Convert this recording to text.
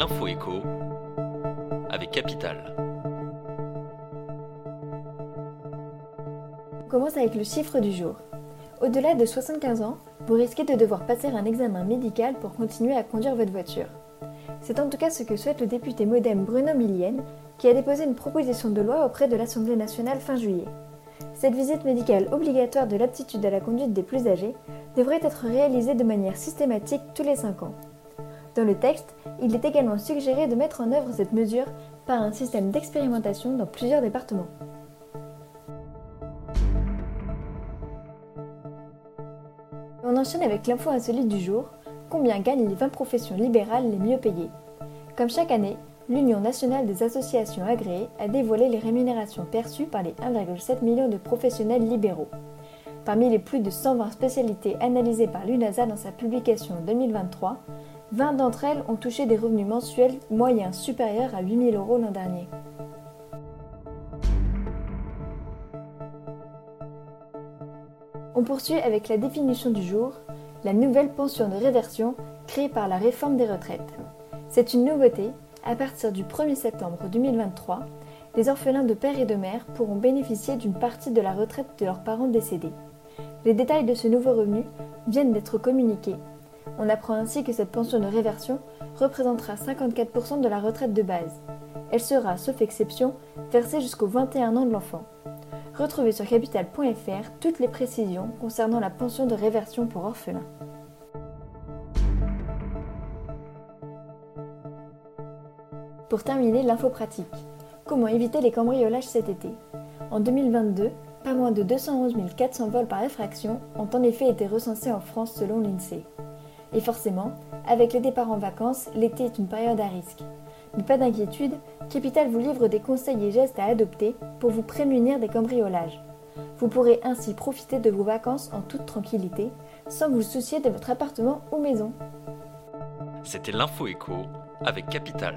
l'info écho avec Capital. On commence avec le chiffre du jour. Au-delà de 75 ans, vous risquez de devoir passer un examen médical pour continuer à conduire votre voiture. C'est en tout cas ce que souhaite le député modem Bruno Millienne, qui a déposé une proposition de loi auprès de l'Assemblée nationale fin juillet. Cette visite médicale obligatoire de l'aptitude à la conduite des plus âgés devrait être réalisée de manière systématique tous les 5 ans. Dans le texte, il est également suggéré de mettre en œuvre cette mesure par un système d'expérimentation dans plusieurs départements. On enchaîne avec l'info insolite du jour. Combien gagnent les 20 professions libérales les mieux payées? Comme chaque année, l'Union nationale des associations agréées a dévoilé les rémunérations perçues par les 1,7 million de professionnels libéraux. Parmi les plus de 120 spécialités analysées par l'UNASA dans sa publication 2023, 20 d'entre elles ont touché des revenus mensuels moyens supérieurs à 8 000 euros l'an dernier. On poursuit avec la définition du jour, la nouvelle pension de réversion créée par la réforme des retraites. C'est une nouveauté, à partir du 1er septembre 2023, les orphelins de père et de mère pourront bénéficier d'une partie de la retraite de leurs parents décédés. Les détails de ce nouveau revenu viennent d'être communiqués. On apprend ainsi que cette pension de réversion représentera 54% de la retraite de base. Elle sera, sauf exception, versée jusqu'aux 21 ans de l'enfant. Retrouvez sur capital.fr toutes les précisions concernant la pension de réversion pour orphelins. Pour terminer, l'info pratique. Comment éviter les cambriolages cet été? En 2022, pas moins de 211 400 vols par effraction ont en effet été recensés en France selon l'INSEE. Et forcément, avec les départs en vacances, l'été est une période à risque. Mais pas d'inquiétude, Capital vous livre des conseils et gestes à adopter pour vous prémunir des cambriolages. Vous pourrez ainsi profiter de vos vacances en toute tranquillité, sans vous soucier de votre appartement ou maison. C'était l'info écho avec Capital.